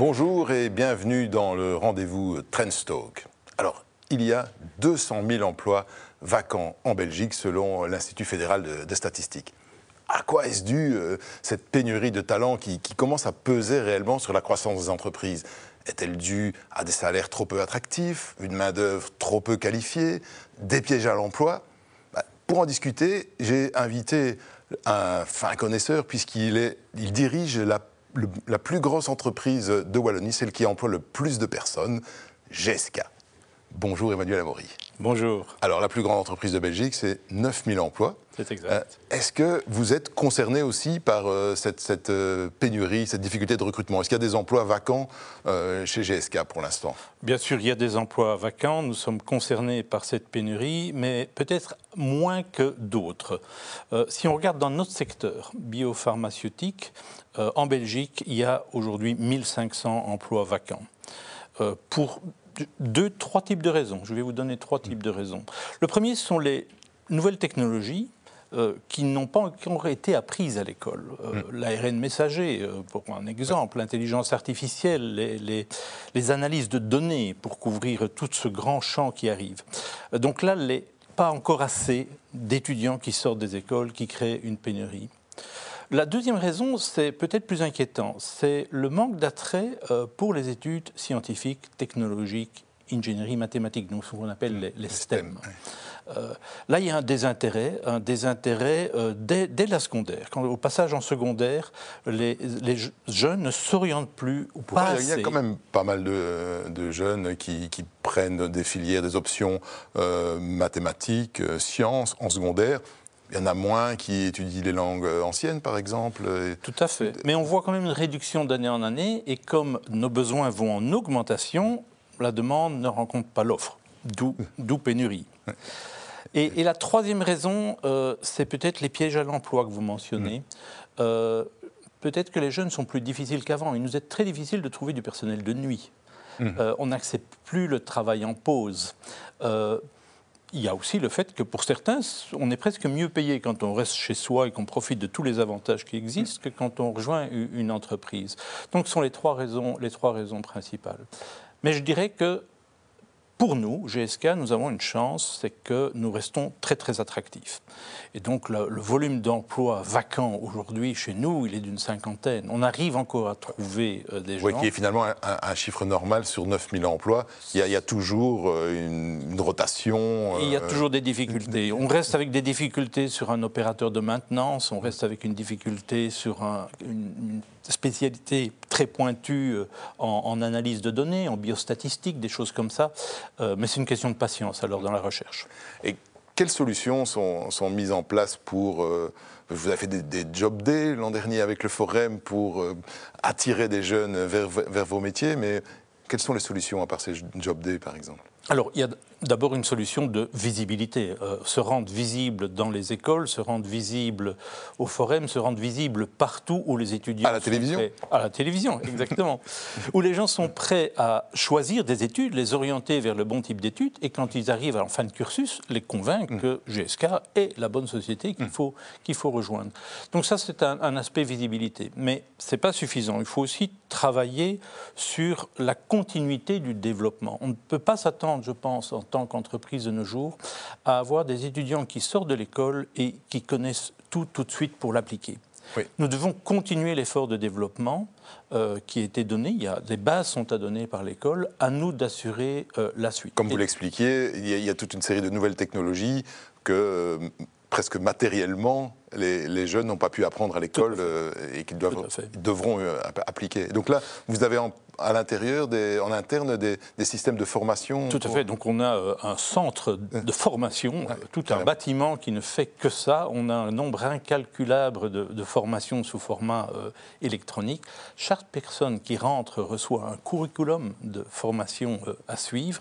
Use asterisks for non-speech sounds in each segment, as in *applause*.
Bonjour et bienvenue dans le rendez-vous Trendstalk. Alors, il y a 200 000 emplois vacants en Belgique selon l'Institut fédéral de, statistiques. À quoi est-ce dû euh, cette pénurie de talents qui, commence à peser réellement sur la croissance des entreprises? Est-elle due à des salaires trop peu attractifs, une main-d'œuvre trop peu qualifiée, des pièges à l'emploi? Bah, Pour en discuter, j'ai invité un fin connaisseur puisqu'il dirige la, la plus grosse entreprise de Wallonie, celle qui emploie le plus de personnes, GSK. Bonjour Emmanuel Amaury. Bonjour, Alors la plus grande entreprise de Belgique, c'est 9000 emplois. c'est Euh, exact. Est-ce que vous êtes concerné aussi par euh, cette, cette, euh, pénurie, cette difficulté de recrutement? Est-ce qu'il y a des emplois vacants euh, chez GSK pour l'instant? Bien sûr, il y a des emplois vacants, nous sommes concernés par cette pénurie, mais peut-être moins que d'autres. Euh, si on regarde dans notre secteur biopharmaceutique, euh, en Belgique, il y a aujourd'hui 1500 emplois vacants. Euh, pour deux, trois types de raisons. Je vais vous donner trois types de raisons. Le premier ce sont les nouvelles technologies euh, qui n'ont pas encore été apprises à l'école. Euh, L'ARN messager, euh, pour un exemple, l'intelligence artificielle, les, les- les analyses de données pour couvrir tout ce grand champ qui arrive. Donc là, les, pas encore assez d'étudiants qui sortent des écoles, qui créent une pénurie. La deuxième raison, c'est peut-être plus inquiétant, c'est le manque d'attrait euh, pour les études scientifiques, technologiques, ingénierie, mathématiques, donc ce qu'on appelle les, les STEM. Euh, là, il y a un désintérêt, un désintérêt euh, dès, dès la secondaire. Quand, au passage en secondaire, les, les je- jeunes ne s'orientent plus ou pas Il y a quand même pas mal de, de jeunes qui, qui prennent des filières, des options euh, mathématiques, sciences en secondaire. Il y en a moins qui étudient les langues euh, anciennes, par exemple. et- Tout à fait. Mais on voit quand même une réduction d'année en année, et comme nos besoins vont en augmentation, la demande ne rencontre pas l'offre, d'où *laughs* d'où pénurie. Et, et la troisième raison, euh, c'est peut-être les pièges à l'emploi que vous mentionnez. Euh, peut-être que les jeunes sont plus difficiles qu'avant. Il nous est très difficile de trouver du personnel de nuit. Euh, on n'accepte plus le travail en pause. Il y a aussi le fait que pour certains, on est presque mieux payé quand on reste chez soi et qu'on profite de tous les avantages qui existent que quand on rejoint une entreprise. Donc ce sont les trois raisons, les trois raisons principales. Mais je dirais que pour nous, GSK, nous avons une chance, c'est que nous restons très très attractifs. Et donc le, le volume d'emplois vacants aujourd'hui chez nous, il est d'une cinquantaine. On arrive encore à trouver euh, des gens. qui est finalement un, un- un chiffre normal sur 9000 emplois. Il y a, il y a toujours euh, une, une rotation. Il y a euh, toujours des difficultés. On reste avec des difficultés sur un opérateur de maintenance, on reste avec une difficulté sur un- une, une spécialité très pointue euh, en, en analyse de données, en biostatistique, des choses comme ça. Euh, mais c'est une question de patience alors dans la recherche. Et quelles solutions sont, sont mises en place pour... euh, vous avez fait des, des job days l'an dernier avec le Forum pour euh, attirer des jeunes vers, vers vos métiers, mais quelles sont les solutions à part ces job days, par exemple? Alors, il y a d'abord une solution de visibilité. Euh, se rendre visible dans les écoles, se rendre visible au forum, se rendre visible partout où les étudiants. À la sont télévision prêts- À la télévision, *laughs* exactement. où les gens sont prêts à choisir des études, les orienter vers le bon type d'études, et quand ils arrivent en fin de cursus, les convaincre Mm. que GSK est la bonne société qu'il faut, qu'il faut rejoindre. Donc, ça, c'est un, un aspect visibilité. Mais ce n'est pas suffisant. Il faut aussi travailler sur la continuité du développement. On ne peut pas s'attendre, je pense, en tant qu'entreprise de nos jours, à avoir des étudiants qui sortent de l'école et qui connaissent tout tout de suite pour l'appliquer. Oui. Nous devons continuer l'effort de développement euh, qui a été donné. Il y a, les bases sont à donner par l'école. À nous d'assurer euh, la suite. Comme vous l'expliquiez, il, y a- il y a toute une série de nouvelles technologies que euh, presque matériellement, les, les jeunes n'ont pas pu apprendre à l'école euh, et qu'ils devront euh, app- appliquer. Donc là, vous avez en- à l'intérieur, en interne, des, des systèmes de formation Tout à pour- fait. Donc on a euh, un centre de formation, tout un bâtiment qui ne fait que ça. On a un nombre incalculable de, de formations sous format électronique. Chaque personne qui rentre reçoit un curriculum de formation à suivre.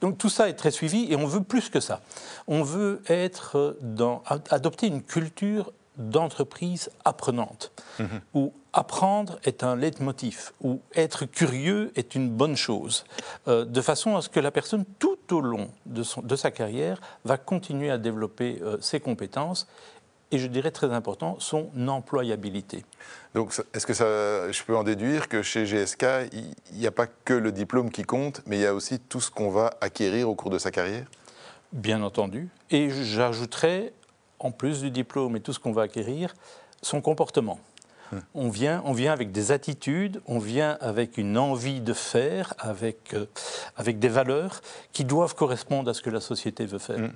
Donc tout ça est très suivi et on veut plus que ça. On veut être dans, ad- adopter une culture d'entreprise apprenante, où apprendre est un leitmotiv, où être curieux est une bonne chose, euh, de façon à ce que la personne, tout au long de, son- de sa carrière, va continuer à développer euh, ses compétences et je dirais très important, son employabilité. Donc, est-ce que ça, je peux en déduire que chez GSK, il n'y a pas que le diplôme qui compte, mais il y a aussi tout ce qu'on va acquérir au cours de sa carrière? Bien entendu. Et j'ajouterais, en plus du diplôme et tout ce qu'on va acquérir, son comportement. Hum. On, vient, on vient avec des attitudes, on vient avec une envie de faire, avec, euh, avec des valeurs qui doivent correspondre à ce que la société veut faire. Hum.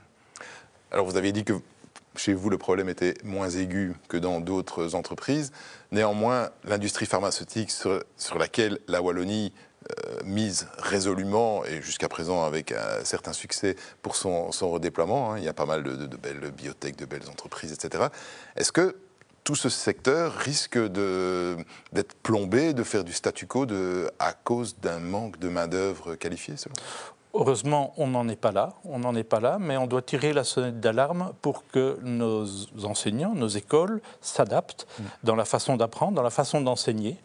Alors vous aviez dit que chez vous, le problème était moins aigu que dans d'autres entreprises. Néanmoins, l'industrie pharmaceutique sur, laquelle la Wallonie mise résolument et jusqu'à présent avec un certain succès pour son, redéploiement, hein, il y a pas mal de, belles biotech, de belles entreprises, etc. Est-ce que tout ce secteur risque d'être plombé, de faire du statu quo à cause d'un manque de main-d'œuvre qualifiée selon Heureusement, on n'en est pas là, on n'en est pas là, mais on doit tirer la sonnette d'alarme pour que nos enseignants, nos écoles s'adaptent mm. dans la façon d'apprendre, dans la façon d'enseigner.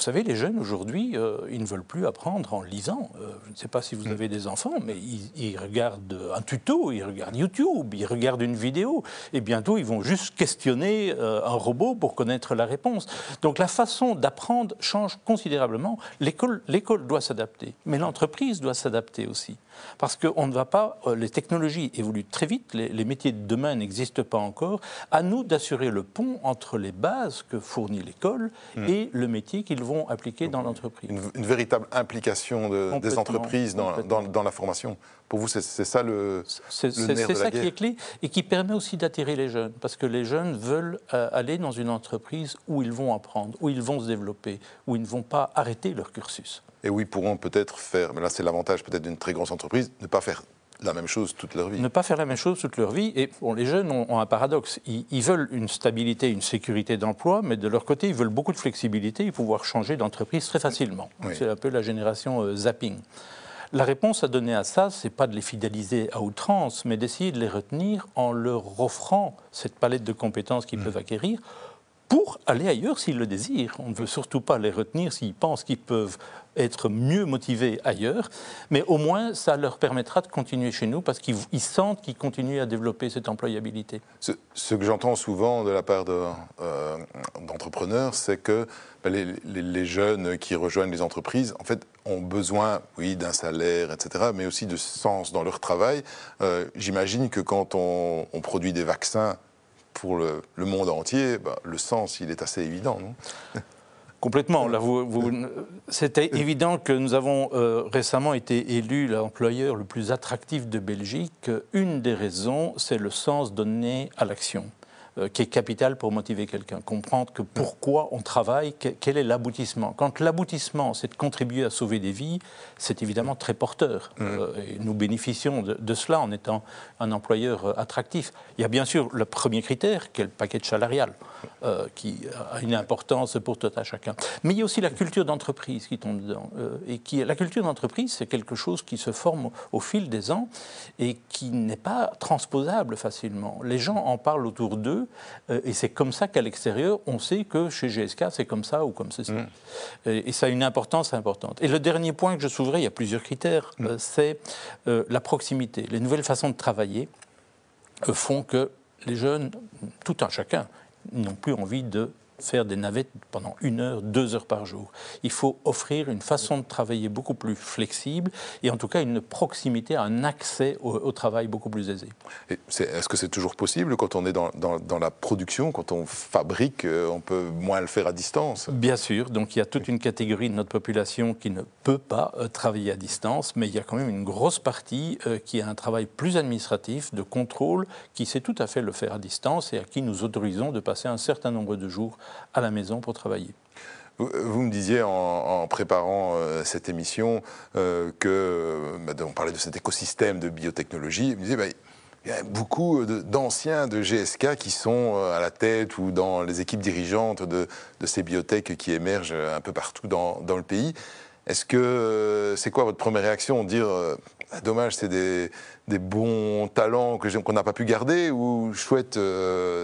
Vous savez, les jeunes aujourd'hui, euh, ils ne veulent plus apprendre en lisant. Euh, je ne sais pas si vous mm. avez des enfants, mais ils, regardent un tuto, ils regardent YouTube, ils regardent une vidéo, et bientôt ils vont juste questionner euh, un robot pour connaître la réponse. Donc la façon d'apprendre change considérablement. L'école doit s'adapter, mais l'entreprise doit s'adapter aussi. Parce qu'on ne va pas, les technologies évoluent très vite, les, métiers de demain n'existent pas encore. À nous d'assurer le pont entre les bases que fournit l'école mm. et le métier qu'ils vont appliquer dans l'entreprise. Une, véritable implication des entreprises dans, la formation. Pour vous, c'est ça le, C'est ça qui est clé et qui permet aussi d'attirer les jeunes, parce que les jeunes veulent euh, aller dans une entreprise où ils vont apprendre, où ils vont se développer, où ils ne vont pas arrêter leur cursus. Et où ils pourront peut-être faire, mais là c'est l'avantage peut-être d'une très grosse entreprise, ne pas faire la même chose toute leur vie. Ne pas faire la même chose toute leur vie. Et bon, les jeunes ont, un paradoxe. Ils, veulent une stabilité, une sécurité d'emploi, mais de leur côté, ils veulent beaucoup de flexibilité et pouvoir changer d'entreprise très facilement. C'est un peu la génération euh, zapping. La réponse à donner à ça, c'est pas de les fidéliser à outrance, mais d'essayer de les retenir en leur offrant cette palette de compétences qu'ils mmh. peuvent acquérir pour aller ailleurs s'ils le désirent. On ne veut surtout pas les retenir s'ils pensent qu'ils peuvent être mieux motivés ailleurs, mais au moins ça leur permettra de continuer chez nous parce qu'ils sentent qu'ils continuent à développer cette employabilité. Ce, que j'entends souvent de la part euh, d'entrepreneurs, c'est que ben, les, jeunes qui rejoignent les entreprises, en fait, ont besoin, oui, d'un salaire, etc., mais aussi de sens dans leur travail. Euh, j'imagine que quand on, produit des vaccins pour le, monde entier, ben, le sens, il est assez évident, non? Complètement. C'était évident que nous avons euh, récemment été élus l'employeur le plus attractif de Belgique. Une des raisons, c'est le sens donné à l'action. Euh, qui est capital pour motiver quelqu'un. Comprendre que pourquoi on travaille, quel est l'aboutissement. Quand l'aboutissement, c'est de contribuer à sauver des vies, c'est évidemment très porteur. Mmh. Euh, et nous bénéficions de, cela en étant un employeur euh, attractif. Il y a bien sûr le premier critère, qui est le paquet salarial, qui a une importance pour tout à chacun. Mais il y a aussi la culture d'entreprise qui tombe dedans. et qui, la culture d'entreprise, c'est quelque chose qui se forme au fil des ans et qui n'est pas transposable facilement. Les gens en parlent autour d'eux et c'est comme ça qu'à l'extérieur, on sait que chez GSK, c'est comme ça ou comme ceci. Mm. Et, ça a une importance importante. Et le dernier point que je souleverai, il y a plusieurs critères, mm. euh, c'est euh, la proximité. Les nouvelles façons de travailler font que les jeunes, tout un chacun, n'ont plus envie de faire des navettes pendant une heure, deux heures par jour. Il faut offrir une façon de travailler beaucoup plus flexible et en tout cas une proximité, un accès au, travail beaucoup plus aisé. Est-ce que c'est toujours possible quand on est dans, dans, la production, quand on fabrique, euh, on peut moins le faire à distance? Bien sûr, donc il y a toute une catégorie de notre population qui ne peut pas euh, travailler à distance, mais il y a quand même une grosse partie euh, qui a un travail plus administratif, de contrôle, qui sait tout à fait le faire à distance et à qui nous autorisons de passer un certain nombre de jours à la maison pour travailler. Vous me disiez en, préparant euh, cette émission euh, que, bah, on parlait de cet écosystème de biotechnologie, vous disiez, bah, il y a beaucoup d'anciens de GSK qui sont euh, à la tête ou dans les équipes dirigeantes de, ces biotech qui émergent un peu partout dans, le pays. Est-ce que c'est quoi votre première réaction Dire ah, dommage, c'est des, bons talents qu'on n'a pas pu garder ou chouette,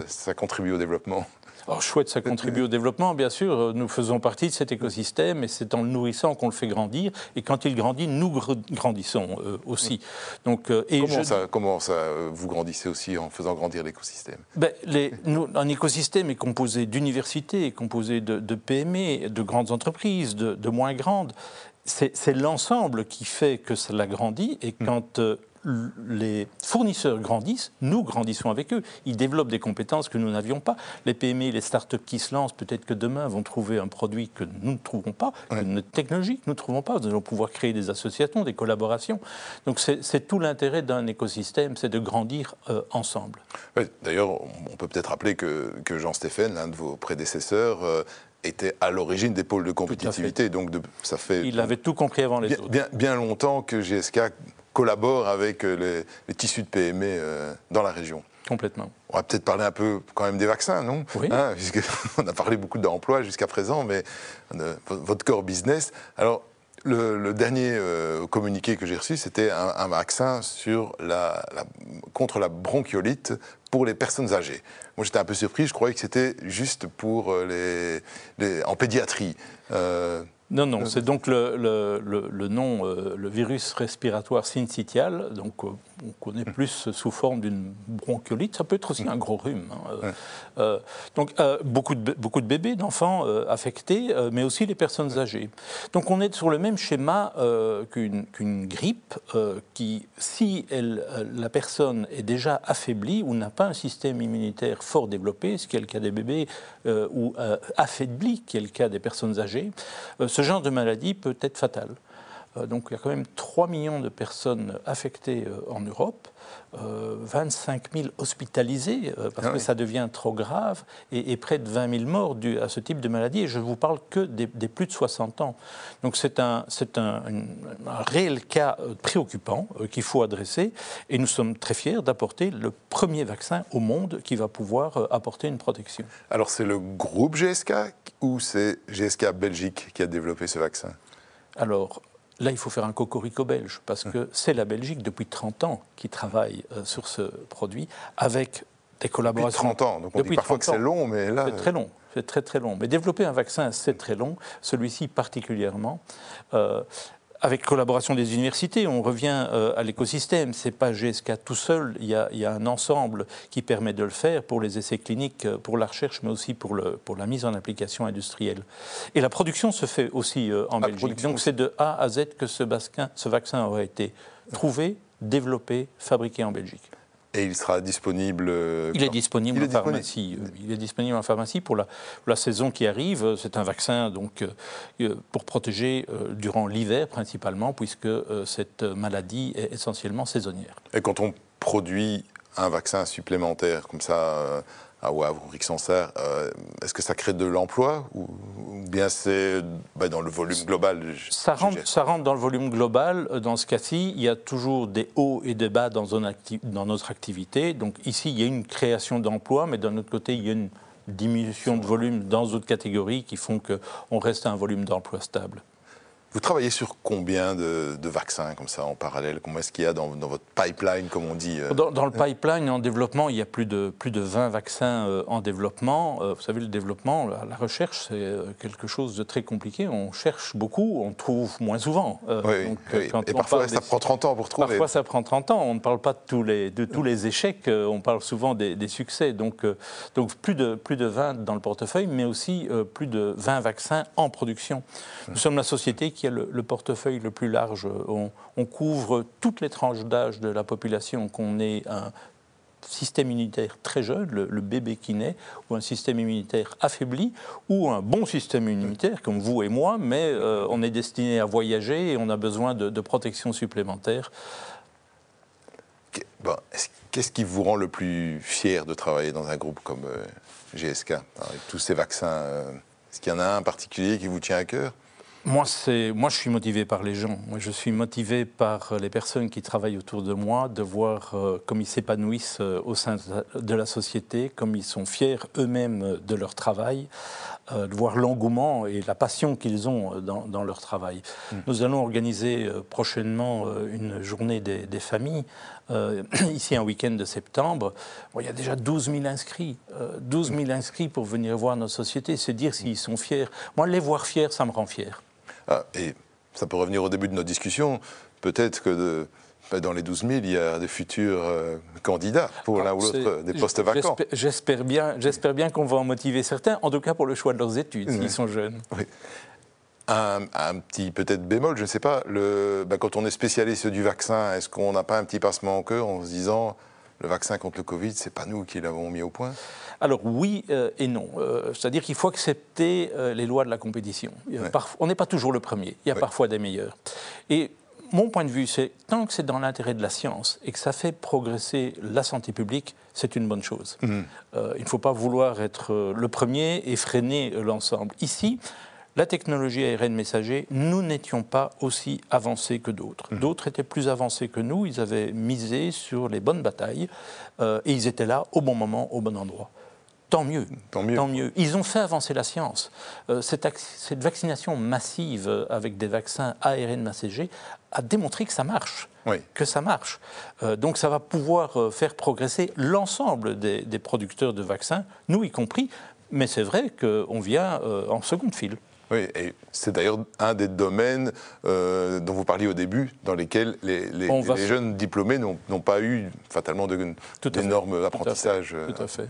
ça contribue au développement? Alors, chouette, ça contribue au développement, bien sûr. Nous faisons partie de cet écosystème et c'est en le nourrissant qu'on le fait grandir. Et quand il grandit, nous grandissons euh, aussi. Donc, euh, et comment, ça, comment ça, euh, vous grandissez aussi en faisant grandir l'écosystème? Ben, Un écosystème est composé d'universités, est composé de, de, PME, de grandes entreprises, de, de moins grandes. C'est l'ensemble qui fait que cela grandit. Et hmm. quand les fournisseurs grandissent, nous grandissons avec eux. Ils développent des compétences que nous n'avions pas. Les PME, les start-up qui se lancent, peut-être que demain vont trouver un produit que nous ne trouverons pas, une technologie que nous ne trouvons pas. Nous allons pouvoir créer des associations, des collaborations. Donc c'est tout l'intérêt d'un écosystème, c'est de grandir euh, ensemble. D'ailleurs, on peut peut-être rappeler que, Jean Stéphane, l'un de vos prédécesseurs, euh, était à l'origine des pôles de compétitivité. Donc ça fait. Il avait tout compris avant les autres. Bien, bien longtemps que GSK collabore avec euh, les, tissus de PME euh, dans la région. Complètement. On va peut-être parler un peu quand même des vaccins, non? Oui. Hein, Puisqu'on *laughs* a parlé beaucoup d'emplois jusqu'à présent, mais euh, votre core business. Alors, le, dernier communiqué que j'ai reçu, c'était un, vaccin sur la, contre la bronchiolite pour les personnes âgées. Moi, j'étais un peu surpris. Je croyais que c'était juste pour les, en pédiatrie. Non, non, c'est donc le, le, nom, euh, le virus respiratoire syncytial, donc euh, on connaît plus sous forme d'une bronchiolite, ça peut être aussi un gros rhume. Hein, euh, donc beaucoup, de, beaucoup de bébés, d'enfants affectés, mais aussi les personnes âgées. Donc on est sur le même schéma qu'une grippe, qui, si elle, la personne est déjà affaiblie ou n'a pas un système immunitaire fort développé, ce qui est le cas des bébés, ou affaibli, qui est le cas des personnes âgées, ce genre de maladie peut être fatal. Euh, donc il y a quand même 3 millions de personnes affectées euh, en Europe, 25 euh, 000 hospitalisés parce ah que ça devient trop grave et, près de 20 000 morts dus à ce type de maladie. Et je ne vous parle que des, plus de 60 ans. Donc c'est un, un, un, réel cas préoccupant qu'il faut adresser et nous sommes très fiers d'apporter le premier vaccin au monde qui va pouvoir apporter une protection. Alors c'est le groupe GSK ou c'est GSK Belgique qui a développé ce vaccin? Alors, Là, il faut faire un cocorico belge, parce que c'est la Belgique depuis 30 ans qui travaille euh, sur ce produit, avec des collaborations. Depuis 30 ans, donc on dit parfois que c'est long, mais là... C'est très long, c'est très très long. Mais développer un vaccin, c'est très long, celui-ci particulièrement. Euh, avec collaboration des universités, on revient euh, à l'écosystème. Ce n'est pas GSK tout seul, il y, a, un ensemble qui permet de le faire pour les essais cliniques, euh, pour la recherche, mais aussi pour, le, pour la mise en application industrielle. Et la production se fait aussi euh, en Belgique. Donc c'est de A à Z que ce, ce vaccin aura été trouvé, développé, fabriqué en Belgique. Et il sera disponible euh, Il est disponible en pharmacie. Euh, il est disponible en pharmacie pour la, la saison qui arrive. C'est un vaccin donc euh, pour protéger durant l'hiver principalement, puisque cette maladie est essentiellement saisonnière. Et quand on produit un vaccin supplémentaire comme ça à Wavre ou Rixensart, euh, est-ce que ça crée de l'emploi ou, bien c'est bah, dans le volume global ça rentre, ça rentre dans le volume global. Dans ce cas-ci, il y a toujours des hauts et des bas dans, dans notre activité. Donc ici, il y a une création d'emplois, mais d'un autre côté, il y a une diminution de volume dans d'autres catégories qui font qu'on reste à un volume d'emploi stable. Vous travaillez sur combien de, vaccins comme ça en parallèle? Comment est-ce qu'il y a dans, votre pipeline, comme on dit euh? Dans, le pipeline en développement, il y a plus de, plus de 20 vaccins euh, en développement. Euh, vous savez, le développement, la, recherche, c'est quelque chose de très compliqué. On cherche beaucoup, on trouve moins souvent. oui, Et parfois, ça prend 30 ans pour trouver. Parfois, ça prend 30 ans. On ne parle pas de tous les, de tous les échecs, on parle souvent des, succès. Donc, donc plus, de, plus de 20 dans le portefeuille, mais aussi plus de 20 vaccins en production. Nous sommes la société qui le, portefeuille le plus large. On, couvre toutes les tranches d'âge de la population, qu'on ait un système immunitaire très jeune, le, bébé qui naît, ou un système immunitaire affaibli, ou un bon système immunitaire, comme vous et moi, mais euh, on est destiné à voyager et on a besoin de, protection supplémentaire. Qu'est-ce qui vous rend le plus fier de travailler dans un groupe comme euh, GSK, avec tous ces vaccins euh, Est-ce qu'il y en a un en particulier qui vous tient à cœur? Moi, moi, je suis motivé par les gens. Moi, je suis motivé par les personnes qui travaillent autour de moi, de voir euh, comme ils s'épanouissent euh, au sein de la société, comme ils sont fiers eux-mêmes de leur travail, euh, de voir l'engouement et la passion qu'ils ont dans, leur travail. Mm. Nous allons organiser prochainement une journée des, familles *clears throat* ici un week-end de septembre, il y a déjà 12 000 inscrits. 12 000 inscrits pour venir voir nos sociétés, c'est dire s'ils sont fiers. Moi, les voir fiers, ça me rend fier. Ah, et ça peut revenir au début de notre discussion. Peut-être que de ben, dans les 12 000, il y a des futurs euh, candidats pour l'un ou ah, l'autre des postes vacants. J'espère bien, bien qu'on va en motiver certains, en tout cas pour le choix de leurs études, s'ils sont jeunes. Un, petit peut-être bémol, je ne sais pas, le, ben, quand on est spécialiste du vaccin, est-ce qu'on n'a pas un petit passement au cœur en se disant le vaccin contre le Covid, c'est pas nous qui l'avons mis au point alors oui euh, et non. Euh, c'est-à-dire qu'il faut accepter les lois de la compétition. on n'est pas toujours le premier. Il y a parfois des meilleurs. Et mon point de vue, c'est tant que c'est dans l'intérêt de la science et que ça fait progresser la santé publique, c'est une bonne chose. Mhm. Euh, il ne faut pas vouloir être euh, le premier et freiner euh, l'ensemble. Ici, la technologie ARN messager, nous n'étions pas aussi avancés que d'autres. Mhm. D'autres étaient plus avancés que nous, ils avaient misé sur les bonnes batailles et ils étaient là au bon moment, au bon endroit. Tant mieux, tant mieux. Ils ont fait avancer la science. cette, cette, vaccination massive avec des vaccins ARN messager a démontré que ça marche. Que ça marche. Euh, donc ça va pouvoir euh, faire progresser l'ensemble des, producteurs de vaccins, nous y compris, mais c'est vrai qu'on vient euh, en seconde file. Oui, et c'est d'ailleurs un des domaines dont vous parliez au début, dans lesquels les, jeunes diplômés n'ont pas eu fatalement d'énormes apprentissages. Tout à fait.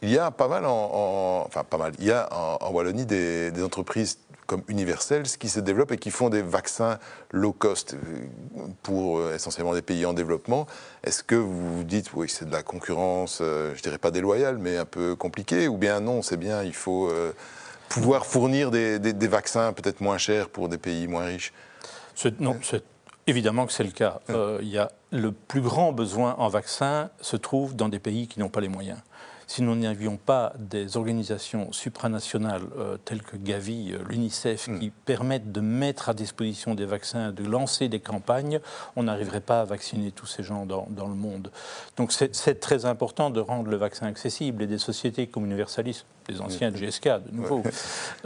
Il y a pas mal en, enfin pas mal. Il y a en, Wallonie des, des entreprises comme Universels qui se développent et qui font des vaccins low cost euh, pour euh, essentiellement des pays en développement. Est-ce que vous vous dites, oui, c'est de la concurrence, euh, je dirais pas déloyale, mais un peu compliquée, ou bien non, c'est bien, il faut pouvoir fournir des, vaccins peut-être moins chers pour des pays moins riches Non, c'est évidemment que c'est le cas. il y a le plus grand besoin en vaccins se trouve dans des pays qui n'ont pas les moyens si nous n'avions pas des organisations supranationales euh, telles que Gavi, euh, l'UNICEF, mm. qui permettent de mettre à disposition des vaccins, de lancer des campagnes, on n'arriverait pas à vacciner tous ces gens dans, le monde. Donc c'est très important de rendre le vaccin accessible et des sociétés comme Universalis, des anciens de GSK de nouveau,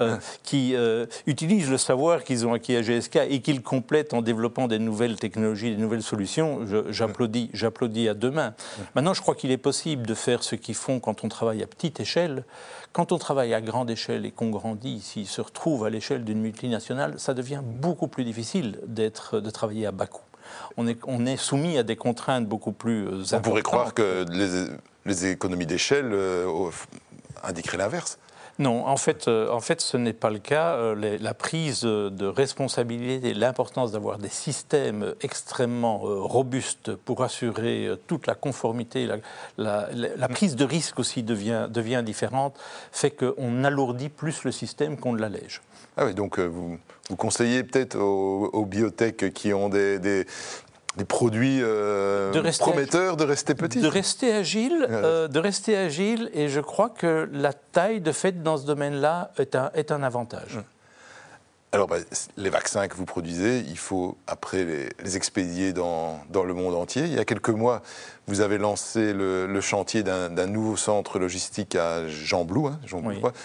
euh, qui utilisent le savoir qu'ils ont acquis à GSK et qu'ils complètent en développant des nouvelles technologies, des nouvelles solutions, j'applaudis, j'applaudis à deux mains. Maintenant, je crois qu'il est possible de faire ce qu'ils font quand on travaille à petite échelle. Quand on travaille à grande échelle et qu'on grandit, s'il se retrouve à l'échelle d'une multinationale, ça devient beaucoup plus difficile d'être, de travailler à bas coût. On est, on est soumis à des contraintes beaucoup plus importantes. On pourrait croire que les, les économies d'échelle euh, indiqueraient l'inverse. Non, en fait, euh, en fait ce n'est pas le cas. Euh, la prise de responsabilité et l'importance d'avoir des systèmes extrêmement euh, robustes pour assurer toute la conformité, la, prise de risque aussi devient, devient différente, fait qu'on alourdit plus le système qu'on ne l'allège. Ah oui, donc vous, vous conseillez peut-être aux, biotech qui ont des, des produits euh, prometteurs de rester petits De rester agile, euh, de rester agile, et je crois que la taille de fait dans ce domaine-là est un, est un avantage. Alors, bah, les vaccins que vous produisez, il faut après les, expédier dans, dans, le monde entier. Il y a quelques mois, vous avez lancé le, chantier d'un nouveau centre logistique à Jean Blou. Hein, Jean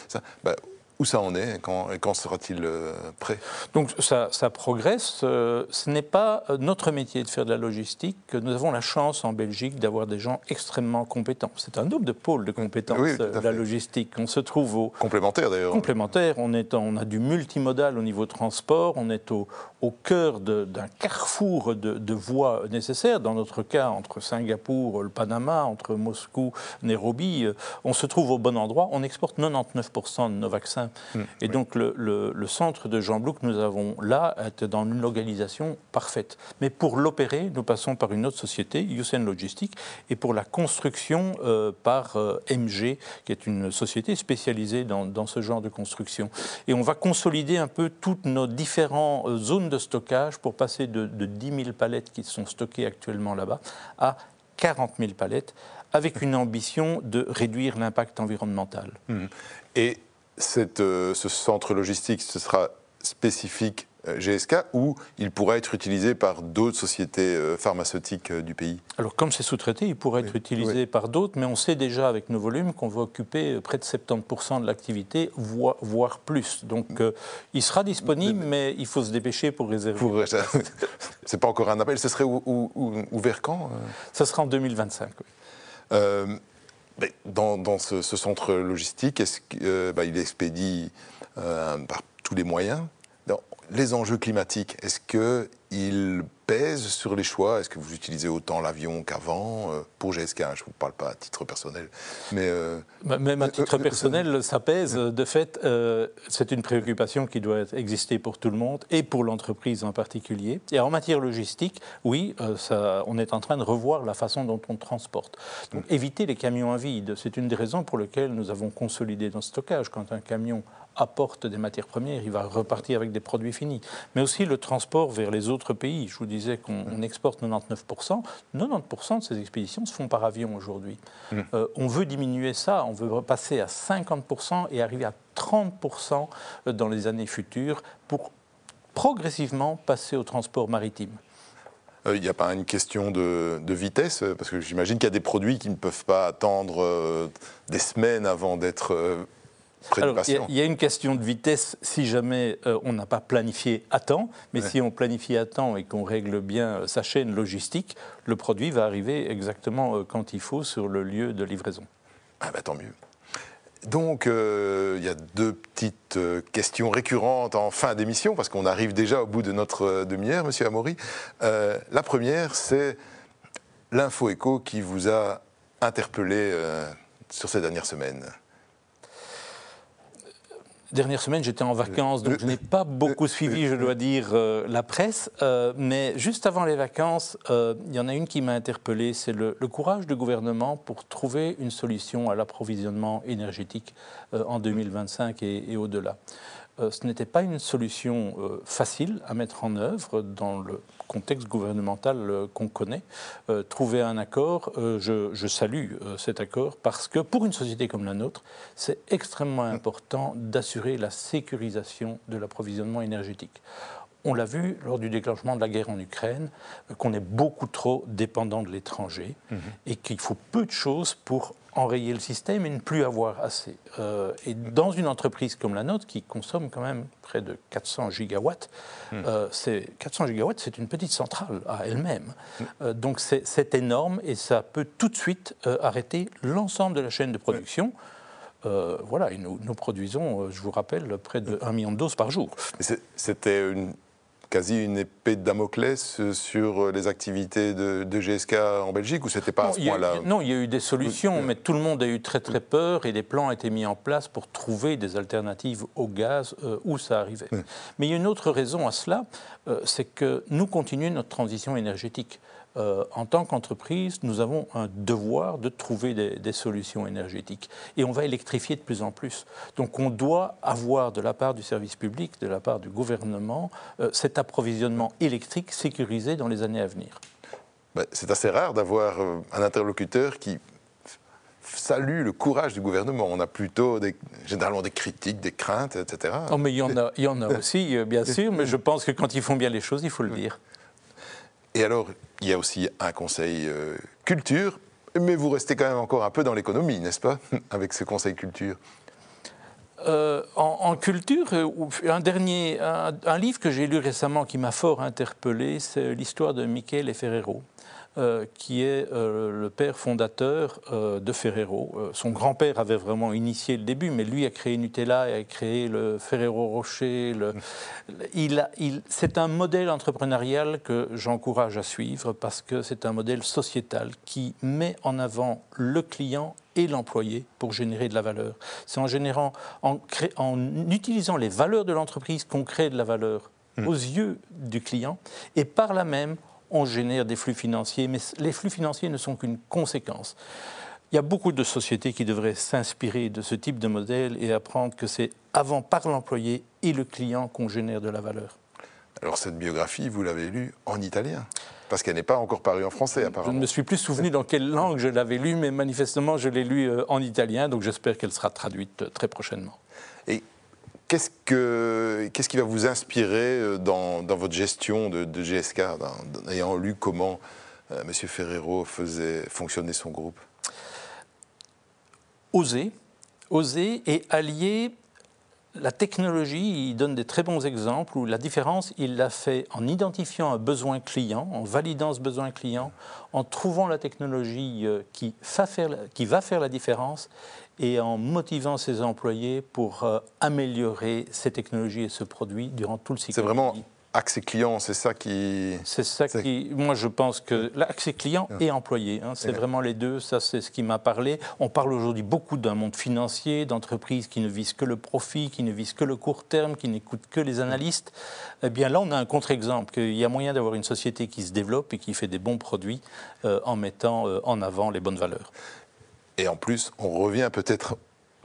ça, bah, où ça en est et quand, quand sera-t-il euh, prêt? Donc ça, ça progresse. Euh, ce n'est pas euh, notre métier de faire de la logistique. Nous avons la chance en Belgique d'avoir des gens extrêmement compétents. C'est un double de pôle de compétences, de la logistique. On se trouve au... Complémentaire d'ailleurs. Complémentaire. On, est, on a du multimodal au niveau transport. On est au, au cœur d'un carrefour de, de, voies nécessaires. Dans notre cas, entre Singapour, le Panama, entre Moscou, Nairobi, on se trouve au bon endroit. On exporte 99% de nos vaccins Mm. Et donc le, centre de Jean Blou que nous avons là est dans une localisation parfaite. Mais pour l'opérer, nous passons par une autre société, Yusen Logistic, et pour la construction euh, par euh, MG, qui est une société spécialisée dans, ce genre de construction. Et on va consolider un peu toutes nos différentes euh, de stockage pour passer de, 10 000 palettes qui sont stockées actuellement là-bas à 40 000 palettes avec une ambition de réduire l'impact environnemental. Mm. Et euh, ce centre logistique, ce sera spécifique GSK ou il pourrait être utilisé par d'autres sociétés pharmaceutiques du pays? Alors comme c'est sous-traité, il pourrait être utilisé par d'autres, mais on sait déjà avec nos volumes qu'on va occuper près de 70% de l'activité, voire, plus. Donc il sera disponible, mais il faut se dépêcher pour réserver. Pour... *laughs* c'est pas encore un appel, ce serait ouvert quand Ça sera en 2025. Dans, ce, centre logistique, est-ce qu'il euh, bah, expédie euh, par tous les moyens? Les enjeux climatiques, est-ce qu'ils pèsent sur les choix? Est-ce que vous utilisez autant l'avion qu'avant? Euh, Pour GSK, hein, je ne vous parle pas à titre personnel. Mais euh, Même à titre personnel, ça pèse. De fait, euh, c'est une préoccupation qui doit exister pour tout le monde et pour l'entreprise en particulier. Et en matière logistique, oui, ça, on est en train de revoir la façon dont on transporte. Donc éviter les camions à vide, c'est une des raisons pour lesquelles nous avons consolidé notre stockage. Quand un camion apporte des matières premières, il va repartir avec des produits finis. Mais aussi le transport vers les autres pays. Je vous disais qu'on exporte 99%. 90% de ces expéditions se font par avion aujourd'hui. Mmh. Euh, on veut diminuer ça, on veut passer à 50% et arriver à 30% dans les années futures pour progressivement passer au transport maritime. Euh, il n'y a pas une question de, vitesse Parce que j'imagine qu'il y a des produits qui ne peuvent pas attendre euh, des semaines avant d'être il y, a une question de vitesse si jamais euh, on n'a pas planifié à temps, mais si on planifie à temps et qu'on règle bien euh, sa chaîne logistique, le produit va arriver exactement euh, quand il faut sur le lieu de livraison. Ah bah tant mieux. Donc, il y a deux petites questions récurrentes en fin d'émission, parce qu'on arrive déjà au bout de notre demi-heure, Monsieur Amaury. la première, c'est l'info écho qui vous a interpellé sur ces dernières semaines dernière semaine, j'étais en vacances, donc je n'ai pas beaucoup suivi, je dois dire, euh, la presse. Euh, mais juste avant les vacances, euh, il y en a une qui m'a interpellé, c'est le, courage du gouvernement pour trouver une solution à l'approvisionnement énergétique en 2025 et, et au-delà. Ce n'était pas une solution facile à mettre en œuvre dans le contexte gouvernemental euh, qu'on connaît, euh, trouver un accord, euh, je, salue cet accord parce que pour une société comme la nôtre, c'est extrêmement important d'assurer la sécurisation de l'approvisionnement énergétique. On l'a vu lors du déclenchement de la guerre en Ukraine, qu'on est beaucoup trop dépendant de l'étranger mhm. et qu'il faut peu de choses pour enrayer le système et ne plus avoir assez. Euh, et dans une entreprise comme la nôtre, qui consomme quand même près de 400 gigawatts, hmm. euh, 400 gigawatts, c'est une petite centrale à elle-même. Hmm. Euh, donc c'est énorme et ça peut tout de suite arrêter l'ensemble de la chaîne de production. voilà, et nous, nous produisons, je vous rappelle, près de 1 million de doses par jour. C'était une quasi une épée de Damoclès sur les activités de, GSK en Belgique ou c'était pas à ce point-là Non, il y a eu des solutions, mais tout le monde a eu très très peur et des plans ont été mis en place pour trouver des alternatives au gaz euh, où ça arrivait. Mais il y a une autre raison à cela, euh, c'est que nous continuons notre transition énergétique. Euh, en tant qu'entreprise, nous avons un devoir de trouver des, solutions énergétiques. Et on va électrifier de plus en plus. Donc on doit avoir de la part du service public, de la part du gouvernement, euh, cet approvisionnement électrique sécurisé dans les années à venir. Bah, c'est assez rare d'avoir euh, un interlocuteur qui salue le courage du gouvernement. On a plutôt généralement des critiques, des craintes, etc. Oh, mais il y en a, il y en a *laughs* aussi, bien sûr, mais je pense que quand ils font bien les choses, il faut le dire. Et alors, il y a aussi un conseil euh, culture, mais vous restez quand même encore un peu dans l'économie, n'est-ce pas, *laughs* avec ce conseil culture? Euh, en, culture, euh, un dernier, un, livre que j'ai lu récemment qui m'a fort interpellé, c'est l'histoire de Michele Ferrero. Euh, qui est euh, le père fondateur euh, de Ferrero. son grand-père avait vraiment initié le début, mais lui a créé Nutella, a créé le Ferrero Rocher. Il, il, c'est un modèle entrepreneurial que j'encourage à suivre parce que c'est un modèle sociétal qui met en avant le client et l'employé pour générer de la valeur. C'est en générant, en, en utilisant les valeurs de l'entreprise qu'on crée de la valeur mmh. aux yeux du client et par là même on génère des flux financiers, mais les flux financiers ne sont qu'une conséquence. Il y a beaucoup de sociétés qui devraient s'inspirer de ce type de modèle et apprendre que c'est avant par l'employé et le client qu'on génère de la valeur. Alors cette biographie, vous l'avez lue en italien parce qu'elle n'est pas encore parue en français, apparemment. Je ne me suis plus souvenu dans quelle langue je l'avais lue, mais manifestement, je l'ai lue euh, en italien, donc j'espère qu'elle sera traduite euh, très prochainement. Et Qu'est-ce, que, qu'est-ce qui va vous inspirer dans, dans votre gestion de, GSK, ayant lu comment euh, M. Ferrero faisait fonctionner son groupe? Oser, oser et allier la technologie, il donne des très bons exemples où la différence, il l'a fait en identifiant un besoin client, en validant ce besoin client, en trouvant la technologie euh, qui va faire, qui va faire la différence et en motivant ses employés pour euh, améliorer ces technologies et ce produit durant tout le cycle. C'est vraiment accès client, c'est ça qui. C'est ça qui. Moi, je pense que l'accès client et employé, hein, c'est vraiment les deux. Ça, c'est ce qui m'a parlé. On parle aujourd'hui beaucoup d'un monde financier, d'entreprises qui ne visent que le profit, qui ne visent que le court terme, qui n'écoutent que les analystes. Eh bien, là, on a un contre-exemple qu'il y a moyen d'avoir une société qui se développe et qui fait des bons produits euh, en mettant euh, en avant les bonnes valeurs. Et en plus, on revient peut-être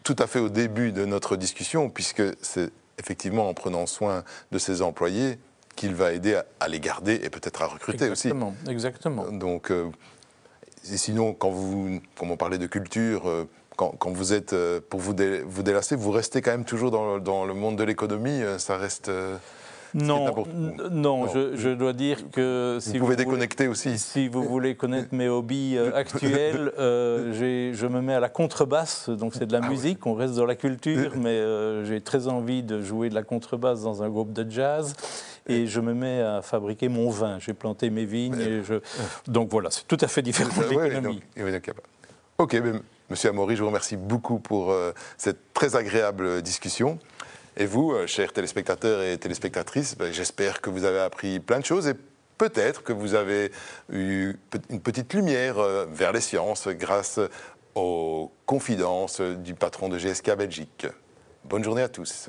tout à fait au début de notre discussion, puisque c'est effectivement en prenant soin de ses employés qu'il va aider à, les garder et peut-être à recruter aussi. Exactement. Donc, euh, sinon, quand vous, comme on parlait de culture, euh, quand, vous êtes, euh, pour vous, vous délasser, vous restez quand même toujours dans, dans le monde de l'économie, ça reste... Non, non, je, dois dire que si vous pouvez déconnecter aussi. Si vous voulez connaître mes hobbies euh, *laughs* actuels, euh, je me mets à la contrebasse, donc c'est de la ah musique. On reste dans la culture, mais euh, j'ai très envie de jouer de la contrebasse dans un groupe de jazz. Et je me mets à fabriquer mon vin. J'ai planté mes vignes. Et je... Donc voilà, c'est tout à fait différent de l'économie. Ok, ben, Monsieur Amaury, je vous remercie beaucoup pour cette très agréable discussion. Et vous, euh, chers téléspectateurs et téléspectatrices, ben, j'espère que vous avez appris plein de choses et peut-être que vous avez eu une petite lumière euh, vers les sciences grâce aux confidences du patron de GSK Belgique. Bonne journée à tous.